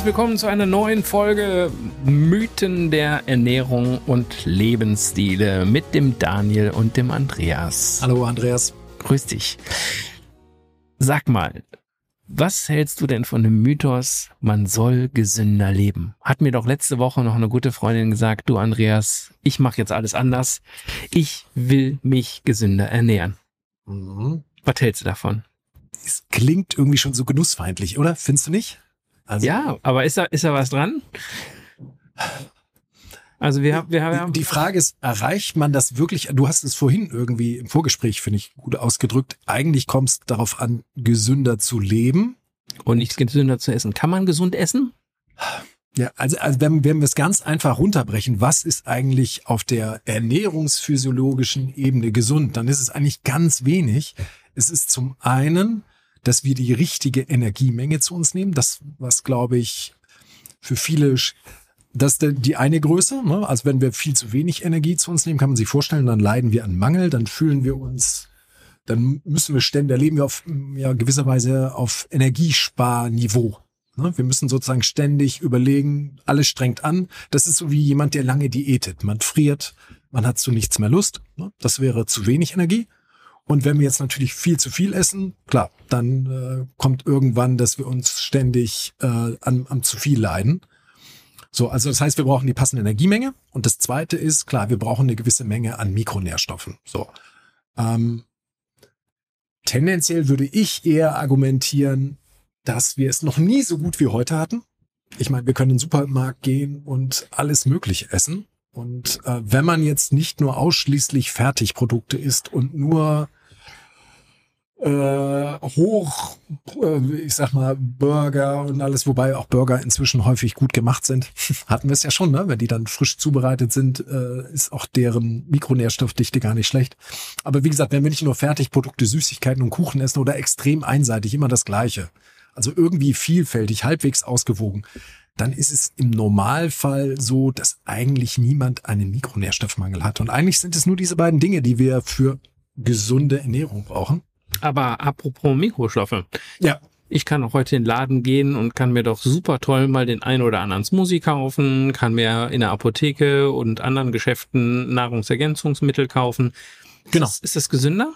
Herzlich willkommen zu einer neuen Folge Mythen der Ernährung und Lebensstile mit dem Daniel und dem Andreas. Hallo Andreas. Grüß dich. Sag mal, was hältst du denn von dem Mythos, man soll gesünder leben? Hat mir doch letzte Woche noch eine gute Freundin gesagt, du Andreas, ich mache jetzt alles anders. Ich will mich gesünder ernähren. Mhm. Was hältst du davon? Es klingt irgendwie schon so genussfeindlich, oder? Findest du nicht? Also, ja, aber ist da, ist da was dran? Also wir, wir haben. Die Frage ist, erreicht man das wirklich? Du hast es vorhin irgendwie im Vorgespräch, finde ich, gut ausgedrückt. Eigentlich kommt es darauf an, gesünder zu leben. Und nicht gesünder zu essen. Kann man gesund essen? Ja, also, also wenn, wenn wir es ganz einfach runterbrechen, was ist eigentlich auf der ernährungsphysiologischen Ebene gesund, dann ist es eigentlich ganz wenig. Es ist zum einen dass wir die richtige Energiemenge zu uns nehmen. Das, was glaube ich für viele, das ist die eine Größe. Ne? Also wenn wir viel zu wenig Energie zu uns nehmen, kann man sich vorstellen, dann leiden wir an Mangel, dann fühlen wir uns, dann müssen wir ständig, da leben wir auf ja, gewisserweise auf Energiesparniveau. Ne? Wir müssen sozusagen ständig überlegen, alles strengt an. Das ist so wie jemand, der lange diätet. Man friert, man hat zu nichts mehr Lust. Ne? Das wäre zu wenig Energie. Und wenn wir jetzt natürlich viel zu viel essen, klar, dann äh, kommt irgendwann, dass wir uns ständig äh, an, am zu viel leiden. So, also das heißt, wir brauchen die passende Energiemenge. Und das zweite ist, klar, wir brauchen eine gewisse Menge an Mikronährstoffen. So. Ähm, tendenziell würde ich eher argumentieren, dass wir es noch nie so gut wie heute hatten. Ich meine, wir können in den Supermarkt gehen und alles Mögliche essen. Und äh, wenn man jetzt nicht nur ausschließlich Fertigprodukte isst und nur äh, hoch, äh, ich sag mal, Burger und alles, wobei auch Burger inzwischen häufig gut gemacht sind. Hatten wir es ja schon, ne? Wenn die dann frisch zubereitet sind, äh, ist auch deren Mikronährstoffdichte gar nicht schlecht. Aber wie gesagt, wenn wir nicht nur Fertigprodukte, Süßigkeiten und Kuchen essen oder extrem einseitig, immer das Gleiche. Also irgendwie vielfältig, halbwegs ausgewogen, dann ist es im Normalfall so, dass eigentlich niemand einen Mikronährstoffmangel hat. Und eigentlich sind es nur diese beiden Dinge, die wir für gesunde Ernährung brauchen. Aber apropos Mikrostoffe. Ja. Ich kann auch heute in den Laden gehen und kann mir doch super toll mal den ein oder anderen Smoothie kaufen, kann mir in der Apotheke und anderen Geschäften Nahrungsergänzungsmittel kaufen. Genau. Ist das, ist das gesünder?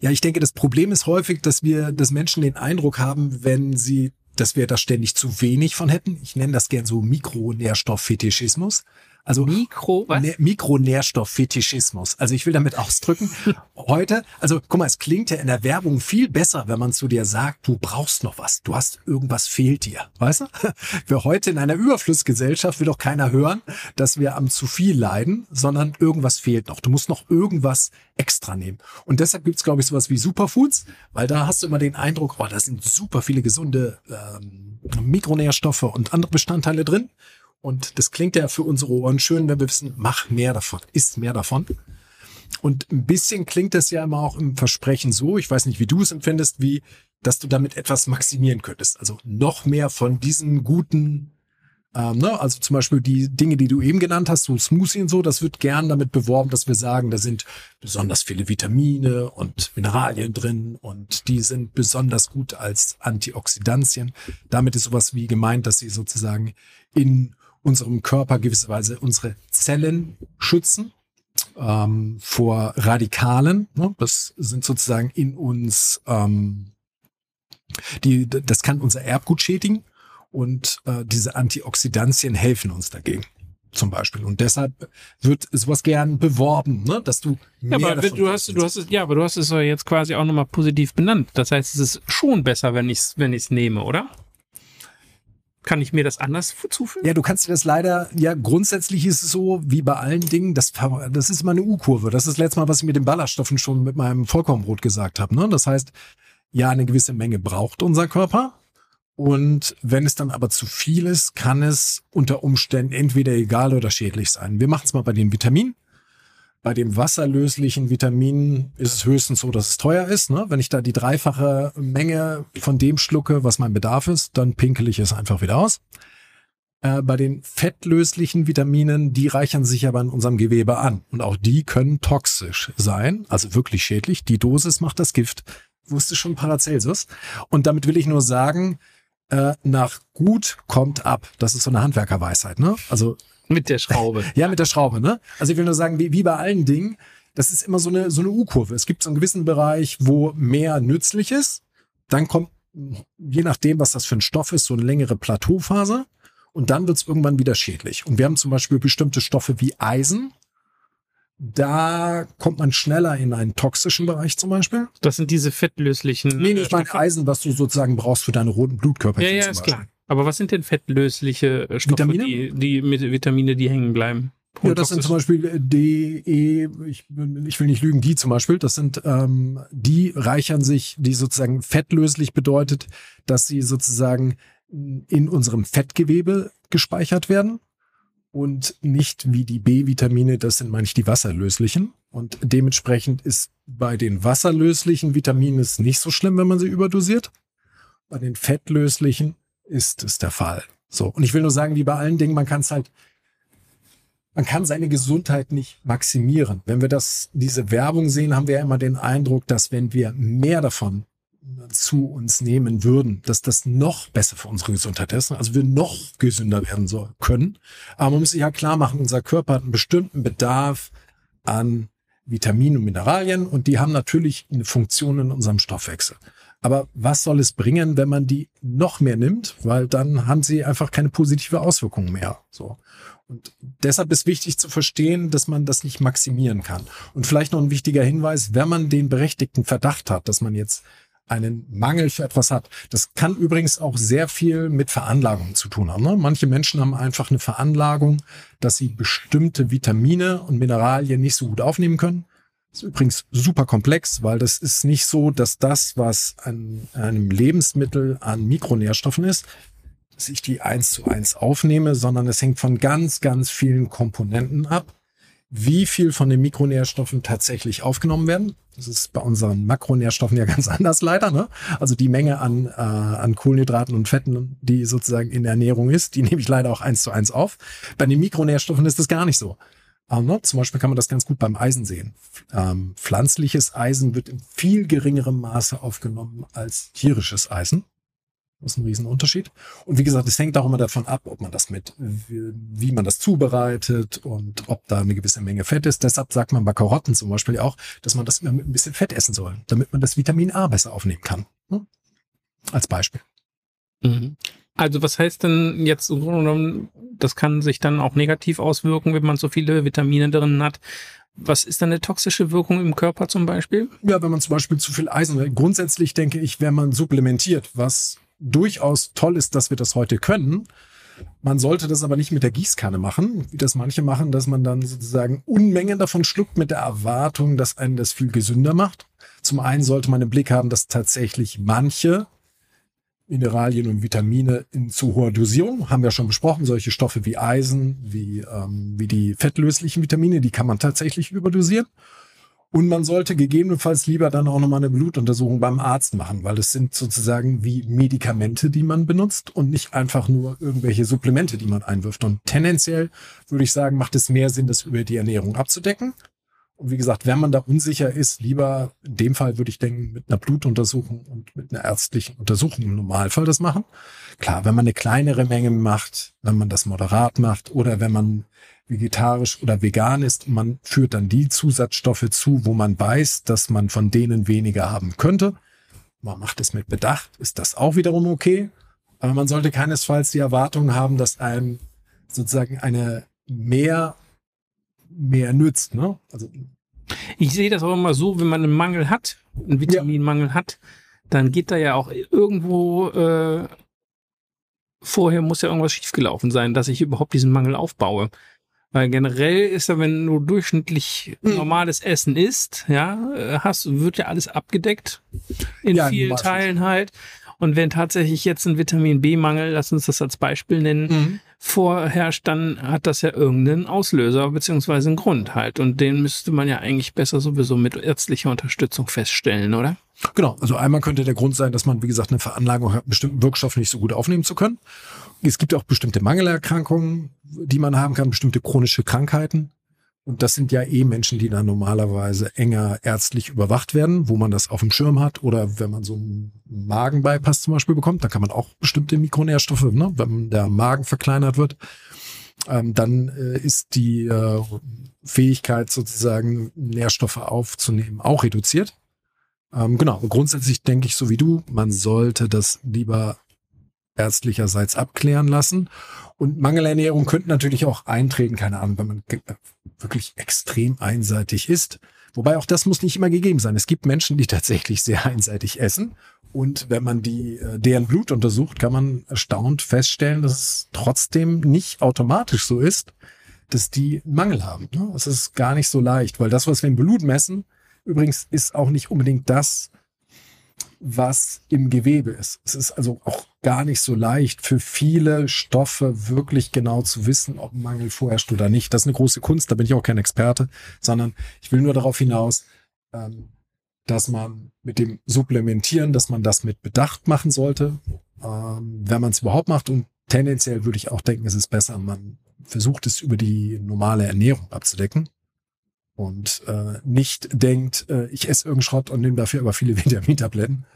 Ja, ich denke, das Problem ist häufig, dass wir, dass Menschen den Eindruck haben, wenn sie, dass wir da ständig zu wenig von hätten. Ich nenne das gern so Mikronährstofffetischismus. Also Mikro, was? Ne, Mikronährstofffetischismus. Also ich will damit ausdrücken, heute, also guck mal, es klingt ja in der Werbung viel besser, wenn man zu dir sagt, du brauchst noch was, du hast irgendwas fehlt dir. Weißt du? Wir heute in einer Überflussgesellschaft will doch keiner hören, dass wir am zu viel leiden, sondern irgendwas fehlt noch. Du musst noch irgendwas extra nehmen. Und deshalb gibt's, glaube ich, sowas wie Superfoods, weil da hast du immer den Eindruck, oh, da sind super viele gesunde ähm, Mikronährstoffe und andere Bestandteile drin. Und das klingt ja für unsere Ohren schön, wenn wir wissen, mach mehr davon, isst mehr davon. Und ein bisschen klingt das ja immer auch im Versprechen so, ich weiß nicht, wie du es empfindest, wie, dass du damit etwas maximieren könntest. Also noch mehr von diesen guten, ähm, ne? also zum Beispiel die Dinge, die du eben genannt hast, so Smoothie und so, das wird gern damit beworben, dass wir sagen, da sind besonders viele Vitamine und Mineralien drin und die sind besonders gut als Antioxidantien. Damit ist sowas wie gemeint, dass sie sozusagen in unserem Körper gewisserweise unsere Zellen schützen ähm, vor Radikalen. Ne? Das sind sozusagen in uns, ähm, die, das kann unser Erbgut schädigen und äh, diese Antioxidantien helfen uns dagegen zum Beispiel. Und deshalb wird sowas gern beworben, ne? dass du mehr ja, aber davon du hast, du hast es, ja, aber du hast es jetzt quasi auch nochmal positiv benannt. Das heißt, es ist schon besser, wenn ich es, wenn ich es nehme, oder? Kann ich mir das anders zufügen? Ja, du kannst dir das leider, ja, grundsätzlich ist es so, wie bei allen Dingen, das, das ist immer eine U-Kurve. Das ist das letzte Mal, was ich mit den Ballaststoffen schon mit meinem Vollkornbrot gesagt habe. Ne? Das heißt, ja, eine gewisse Menge braucht unser Körper. Und wenn es dann aber zu viel ist, kann es unter Umständen entweder egal oder schädlich sein. Wir machen es mal bei den Vitaminen. Bei dem wasserlöslichen Vitamin ist es höchstens so, dass es teuer ist. Ne? Wenn ich da die dreifache Menge von dem schlucke, was mein Bedarf ist, dann pinkel ich es einfach wieder aus. Äh, bei den fettlöslichen Vitaminen, die reichern sich aber in unserem Gewebe an. Und auch die können toxisch sein, also wirklich schädlich. Die Dosis macht das Gift. Wusste schon Paracelsus. Und damit will ich nur sagen, äh, nach gut kommt ab. Das ist so eine Handwerkerweisheit, ne? Also mit der Schraube. ja, mit der Schraube, ne? Also ich will nur sagen, wie, wie bei allen Dingen, das ist immer so eine, so eine U-Kurve. Es gibt so einen gewissen Bereich, wo mehr nützlich ist. Dann kommt, je nachdem, was das für ein Stoff ist, so eine längere Plateauphase. Und dann wird es irgendwann wieder schädlich. Und wir haben zum Beispiel bestimmte Stoffe wie Eisen. Da kommt man schneller in einen toxischen Bereich zum Beispiel. Das sind diese fettlöslichen. Nee, nee ich meine Eisen, was du sozusagen brauchst für deine roten Blutkörper. Ja, ja, ist klar. Aber was sind denn fettlösliche Stoffe, Vitamine? Die, die mit Vitamine, die hängen bleiben? Ja, das sind zum Beispiel äh, D, E, ich, ich will nicht lügen, die zum Beispiel, das sind, ähm, die reichern sich, die sozusagen fettlöslich bedeutet, dass sie sozusagen in unserem Fettgewebe gespeichert werden und nicht wie die B-Vitamine, das sind manchmal die wasserlöslichen. Und dementsprechend ist bei den wasserlöslichen Vitaminen es nicht so schlimm, wenn man sie überdosiert. Bei den fettlöslichen ist es der Fall. So. Und ich will nur sagen, wie bei allen Dingen, man kann es halt man kann seine Gesundheit nicht maximieren. Wenn wir das, diese Werbung sehen, haben wir ja immer den Eindruck, dass wenn wir mehr davon zu uns nehmen würden, dass das noch besser für unsere Gesundheit ist, also wir noch gesünder werden so können. Aber man muss sich ja klar machen, unser Körper hat einen bestimmten Bedarf an Vitaminen und Mineralien und die haben natürlich eine Funktion in unserem Stoffwechsel. Aber was soll es bringen, wenn man die noch mehr nimmt? Weil dann haben sie einfach keine positive Auswirkung mehr. So. Und deshalb ist wichtig zu verstehen, dass man das nicht maximieren kann. Und vielleicht noch ein wichtiger Hinweis, wenn man den berechtigten Verdacht hat, dass man jetzt einen Mangel für etwas hat. Das kann übrigens auch sehr viel mit Veranlagung zu tun haben. Ne? Manche Menschen haben einfach eine Veranlagung, dass sie bestimmte Vitamine und Mineralien nicht so gut aufnehmen können. Das ist übrigens super komplex, weil das ist nicht so, dass das, was an einem Lebensmittel an Mikronährstoffen ist, dass ich die eins zu eins aufnehme, sondern es hängt von ganz, ganz vielen Komponenten ab, wie viel von den Mikronährstoffen tatsächlich aufgenommen werden. Das ist bei unseren Makronährstoffen ja ganz anders leider. Ne? Also die Menge an, äh, an Kohlenhydraten und Fetten, die sozusagen in der Ernährung ist, die nehme ich leider auch eins zu eins auf. Bei den Mikronährstoffen ist das gar nicht so. Aber, ne? Zum Beispiel kann man das ganz gut beim Eisen sehen. Ähm, pflanzliches Eisen wird in viel geringerem Maße aufgenommen als tierisches Eisen. Das ist ein Riesenunterschied. Und wie gesagt, es hängt auch immer davon ab, ob man das mit, wie, man das zubereitet und ob da eine gewisse Menge Fett ist. Deshalb sagt man bei Karotten zum Beispiel auch, dass man das immer mit ein bisschen Fett essen soll, damit man das Vitamin A besser aufnehmen kann. Hm? Als Beispiel. Mhm. Also was heißt denn jetzt, das kann sich dann auch negativ auswirken, wenn man so viele Vitamine drin hat. Was ist dann eine toxische Wirkung im Körper zum Beispiel? Ja, wenn man zum Beispiel zu viel Eisen, grundsätzlich denke ich, wenn man supplementiert, was durchaus toll ist, dass wir das heute können. Man sollte das aber nicht mit der Gießkanne machen, wie das manche machen, dass man dann sozusagen Unmengen davon schluckt mit der Erwartung, dass einen das viel gesünder macht. Zum einen sollte man im Blick haben, dass tatsächlich manche Mineralien und Vitamine in zu hoher Dosierung, haben wir schon besprochen, solche Stoffe wie Eisen, wie, ähm, wie die fettlöslichen Vitamine, die kann man tatsächlich überdosieren. Und man sollte gegebenenfalls lieber dann auch nochmal eine Blutuntersuchung beim Arzt machen, weil es sind sozusagen wie Medikamente, die man benutzt und nicht einfach nur irgendwelche Supplemente, die man einwirft. Und tendenziell würde ich sagen, macht es mehr Sinn, das über die Ernährung abzudecken. Und wie gesagt, wenn man da unsicher ist, lieber in dem Fall würde ich denken, mit einer Blutuntersuchung und mit einer ärztlichen Untersuchung im Normalfall das machen. Klar, wenn man eine kleinere Menge macht, wenn man das moderat macht oder wenn man vegetarisch oder vegan ist. Man führt dann die Zusatzstoffe zu, wo man weiß, dass man von denen weniger haben könnte. Man macht es mit Bedacht, ist das auch wiederum okay. Aber man sollte keinesfalls die Erwartung haben, dass einem sozusagen eine mehr, mehr nützt. Ne? Also, ich sehe das auch immer so, wenn man einen Mangel hat, einen Vitaminmangel ja. hat, dann geht da ja auch irgendwo äh, vorher muss ja irgendwas schiefgelaufen sein, dass ich überhaupt diesen Mangel aufbaue. Weil generell ist ja, wenn du durchschnittlich mhm. normales Essen isst, ja, hast, wird ja alles abgedeckt. In ja, vielen Teilen halt. Und wenn tatsächlich jetzt ein Vitamin B-Mangel, lass uns das als Beispiel nennen, mhm. Vorherrscht, dann hat das ja irgendeinen Auslöser beziehungsweise einen Grund halt. Und den müsste man ja eigentlich besser sowieso mit ärztlicher Unterstützung feststellen, oder? Genau. Also einmal könnte der Grund sein, dass man, wie gesagt, eine Veranlagung hat, bestimmten Wirkstoff nicht so gut aufnehmen zu können. Es gibt auch bestimmte Mangelerkrankungen, die man haben kann, bestimmte chronische Krankheiten, Und das sind ja eh Menschen, die dann normalerweise enger ärztlich überwacht werden, wo man das auf dem Schirm hat. Oder wenn man so einen Magenbypass zum Beispiel bekommt, dann kann man auch bestimmte Mikronährstoffe, ne, wenn der Magen verkleinert wird, ähm, dann äh, ist die äh, Fähigkeit sozusagen Nährstoffe aufzunehmen auch reduziert. Ähm, genau, grundsätzlich denke ich so wie du, man sollte das lieber ärztlicherseits abklären lassen. Und Mangelernährung könnte natürlich auch eintreten, keine Ahnung, wenn man wirklich extrem einseitig isst. Wobei auch das muss nicht immer gegeben sein. Es gibt Menschen, die tatsächlich sehr einseitig essen. Und wenn man die, äh, deren Blut untersucht, kann man erstaunt feststellen, dass es trotzdem nicht automatisch so ist, dass die Mangel haben. Ne? Es ist gar nicht so leicht, weil das, was wir im Blut messen, übrigens ist auch nicht unbedingt das, was im Gewebe ist. Es ist also auch gar nicht so leicht für viele Stoffe wirklich genau zu wissen, ob ein Mangel vorherrscht oder nicht. Das ist eine große Kunst, da bin ich auch kein Experte, sondern ich will nur darauf hinaus, ähm, dass man mit dem Supplementieren, dass man das mit Bedacht machen sollte, ähm, wenn man es überhaupt macht. Und tendenziell würde ich auch denken, es ist besser, man versucht es über die normale Ernährung abzudecken und äh, nicht denkt, äh, ich esse irgendeinen Schrott und nehme dafür aber viele Vitamintabletten.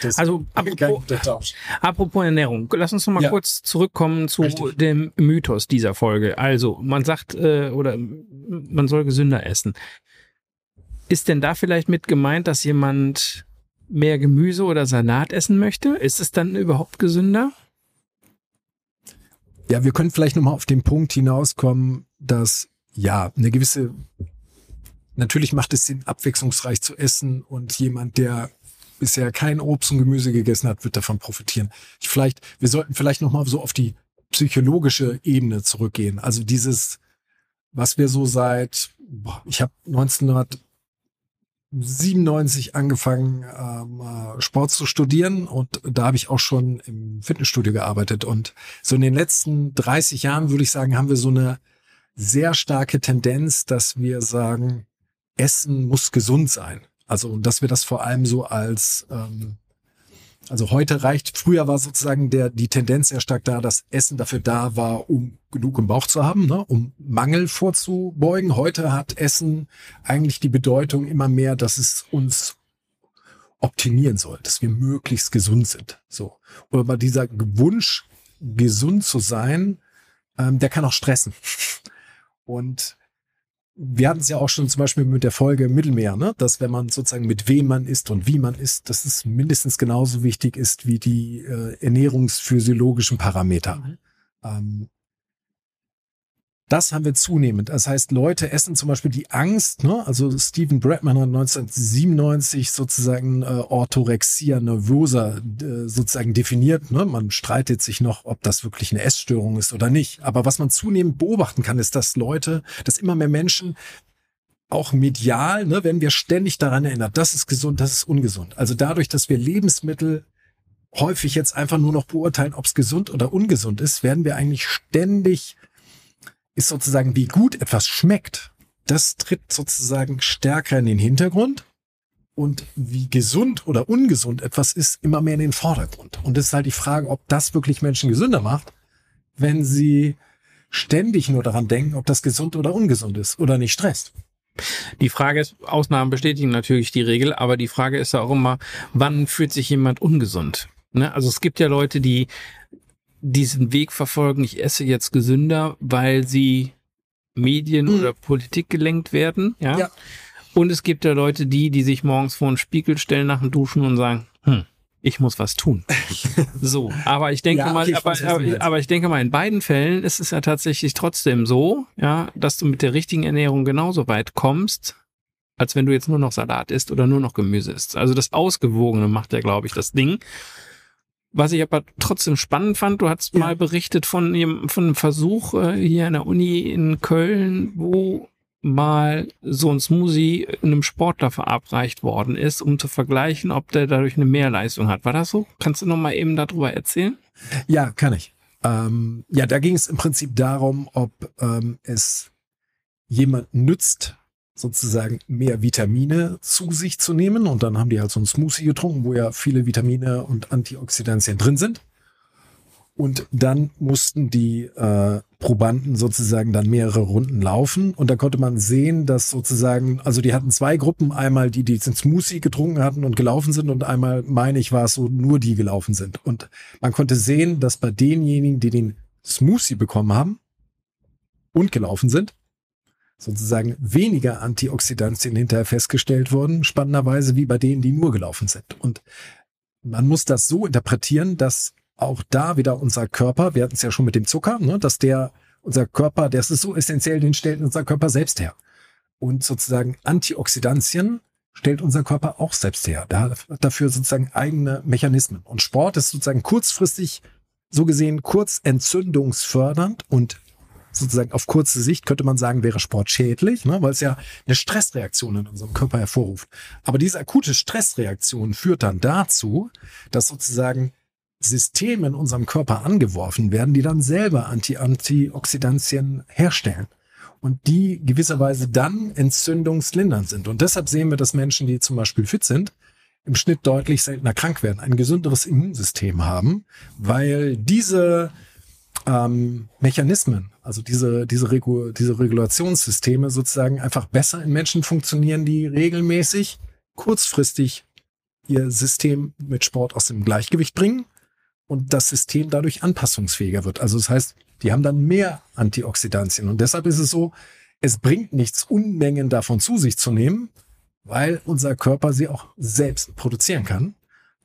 Das also apropos, apropos, Ernährung, lass uns noch mal ja. kurz zurückkommen zu Richtig. dem Mythos dieser Folge. Also man sagt äh, oder man soll gesünder essen. Ist denn da vielleicht mit gemeint, dass jemand mehr Gemüse oder Salat essen möchte? Ist es dann überhaupt gesünder? Ja, wir können vielleicht noch mal auf den Punkt hinauskommen, dass ja eine gewisse Natürlich macht es Sinn, abwechslungsreich zu essen und jemand, der bisher kein Obst und Gemüse gegessen hat, wird davon profitieren. Ich vielleicht, wir sollten vielleicht noch mal so auf die psychologische Ebene zurückgehen. Also dieses, was wir so seit, boah, ich habe 1997 angefangen, ähm, äh, Sport zu studieren und da habe ich auch schon im Fitnessstudio gearbeitet. Und so in den letzten 30 Jahren würde ich sagen, haben wir so eine sehr starke Tendenz, dass wir sagen, Essen muss gesund sein. Also, dass wir das vor allem so als, ähm, also heute reicht, früher war sozusagen der, die Tendenz sehr stark da, dass Essen dafür da war, um genug im Bauch zu haben, ne, um Mangel vorzubeugen. Heute hat Essen eigentlich die Bedeutung immer mehr, dass es uns optimieren soll, dass wir möglichst gesund sind. So. Aber dieser Wunsch, gesund zu sein, ähm, der kann auch stressen. Und wir hatten es ja auch schon zum Beispiel mit der Folge Mittelmeer, ne? dass wenn man sozusagen mit wem man isst und wie man isst, dass es mindestens genauso wichtig ist wie die äh, ernährungsphysiologischen Parameter. Mhm. Ähm, das haben wir zunehmend. Das heißt, Leute essen zum Beispiel die Angst, ne? also Stephen Bradman hat 1997 sozusagen äh, Orthorexia nervosa äh, sozusagen definiert. Ne? Man streitet sich noch, ob das wirklich eine Essstörung ist oder nicht. Aber was man zunehmend beobachten kann, ist, dass Leute, dass immer mehr Menschen auch medial, ne, wenn wir ständig daran erinnert, das ist gesund, das ist ungesund. Also dadurch, dass wir Lebensmittel häufig jetzt einfach nur noch beurteilen, ob es gesund oder ungesund ist, werden wir eigentlich ständig ist sozusagen, wie gut etwas schmeckt. Das tritt sozusagen stärker in den Hintergrund und wie gesund oder ungesund etwas ist, immer mehr in den Vordergrund. Und es ist halt die Frage, ob das wirklich Menschen gesünder macht, wenn sie ständig nur daran denken, ob das gesund oder ungesund ist oder nicht stresst. Die Frage ist, Ausnahmen bestätigen natürlich die Regel, aber die Frage ist ja auch immer, wann fühlt sich jemand ungesund? Ne? Also es gibt ja Leute, die diesen Weg verfolgen, ich esse jetzt gesünder, weil sie Medien mhm. oder Politik gelenkt werden, ja? ja. Und es gibt ja Leute, die, die sich morgens vor den Spiegel stellen nach dem Duschen und sagen, hm, ich muss was tun. so, aber ich denke ja, mal, aber, aber, aber, ich denke mal, in beiden Fällen ist es ja tatsächlich trotzdem so, ja, dass du mit der richtigen Ernährung genauso weit kommst, als wenn du jetzt nur noch Salat isst oder nur noch Gemüse isst. Also das Ausgewogene macht ja, glaube ich, das Ding. Was ich aber trotzdem spannend fand, du hast ja. mal berichtet von, von einem Versuch äh, hier an der Uni in Köln, wo mal so ein Smoothie einem Sportler verabreicht worden ist, um zu vergleichen, ob der dadurch eine Mehrleistung hat. War das so? Kannst du noch mal eben darüber erzählen? Ja, kann ich. Ähm, ja, da ging es im Prinzip darum, ob ähm, es jemand nützt, sozusagen mehr Vitamine zu sich zu nehmen. Und dann haben die halt so ein Smoothie getrunken, wo ja viele Vitamine und Antioxidantien drin sind. Und dann mussten die äh, Probanden sozusagen dann mehrere Runden laufen. Und da konnte man sehen, dass sozusagen, also die hatten zwei Gruppen, einmal die, die den Smoothie getrunken hatten und gelaufen sind und einmal, meine ich, war es so, nur die gelaufen sind. Und man konnte sehen, dass bei denjenigen, die den Smoothie bekommen haben und gelaufen sind, sozusagen weniger Antioxidantien hinterher festgestellt wurden, spannenderweise wie bei denen, die nur gelaufen sind. Und man muss das so interpretieren, dass auch da wieder unser Körper, wir hatten es ja schon mit dem Zucker, ne, dass der, unser Körper, das ist so essentiell, den stellt unser Körper selbst her. Und sozusagen Antioxidantien stellt unser Körper auch selbst her. Da, dafür sozusagen eigene Mechanismen. Und Sport ist sozusagen kurzfristig, so gesehen, kurz entzündungsfördernd und sozusagen auf kurze Sicht könnte man sagen, wäre Sport schädlich, ne, weil es ja eine Stressreaktion in unserem Körper hervorruft. Aber diese akute Stressreaktion führt dann dazu, dass sozusagen Systeme in unserem Körper angeworfen werden, die dann selber Anti-Antioxidantien herstellen und die gewisserweise dann entzündungslindernd sind. Und deshalb sehen wir, dass Menschen, die zum Beispiel fit sind, im Schnitt deutlich seltener krank werden, ein gesünderes Immunsystem haben, weil diese ähm, Mechanismen, also diese, diese, Regu diese Regulationssysteme sozusagen einfach besser in Menschen funktionieren, die regelmäßig kurzfristig ihr System mit Sport aus dem Gleichgewicht bringen und das System dadurch anpassungsfähiger wird. Also das heißt, die haben dann mehr Antioxidantien. Und deshalb ist es so, es bringt nichts, Unmengen davon zu sich zu nehmen, weil unser Körper sie auch selbst produzieren kann.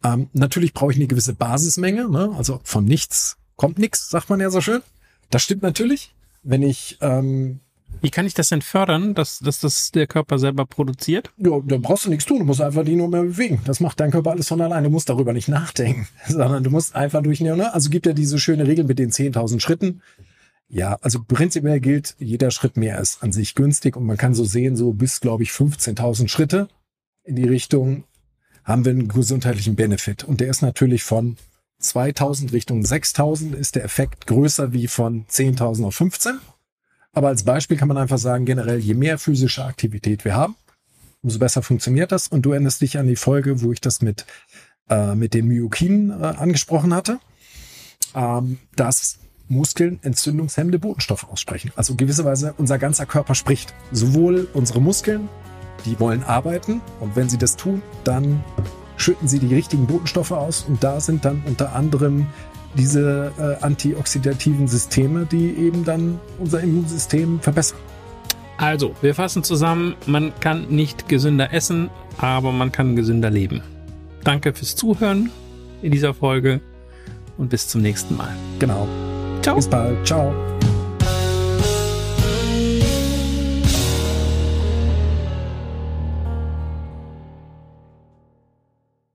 Ähm, natürlich brauche ich eine gewisse Basismenge, ne? also von nichts kommt nichts, sagt man ja so schön. Das stimmt natürlich. Wenn ich ähm, wie kann ich das denn fördern, dass, dass das der Körper selber produziert? Ja, da brauchst du nichts tun. Du musst einfach die nur mehr bewegen. Das macht dein Körper alles von allein. Du musst darüber nicht nachdenken, sondern du musst einfach durch, ne? Also gibt ja diese schöne Regel mit den 10.000 Schritten. Ja, also prinzipiell gilt, jeder Schritt mehr ist an sich günstig und man kann so sehen, so bis, glaube ich, 15.000 Schritte in die Richtung haben wir einen gesundheitlichen Benefit. Und der ist natürlich von 2000 Richtung 6000 ist der Effekt größer wie von 10.000 auf 15. Aber als Beispiel kann man einfach sagen, generell, je mehr physische Aktivität wir haben, umso besser funktioniert das. Und du erinnerst dich an die Folge, wo ich das mit, äh, mit den Myokinen äh, angesprochen hatte, ähm, dass Muskeln entzündungshemmende Botenstoffe aussprechen. Also gewisserweise unser ganzer Körper spricht. Sowohl unsere Muskeln, die wollen arbeiten und wenn sie das tun, dann schütten sie die richtigen Botenstoffe aus und da sind dann unter anderem diese äh, antioxidativen Systeme, die eben dann unser Immunsystem verbessern. Also, wir fassen zusammen, man kann nicht gesünder essen, aber man kann gesünder leben. Danke fürs Zuhören in dieser Folge und bis zum nächsten Mal. Genau. Ciao. Bis bald. Ciao.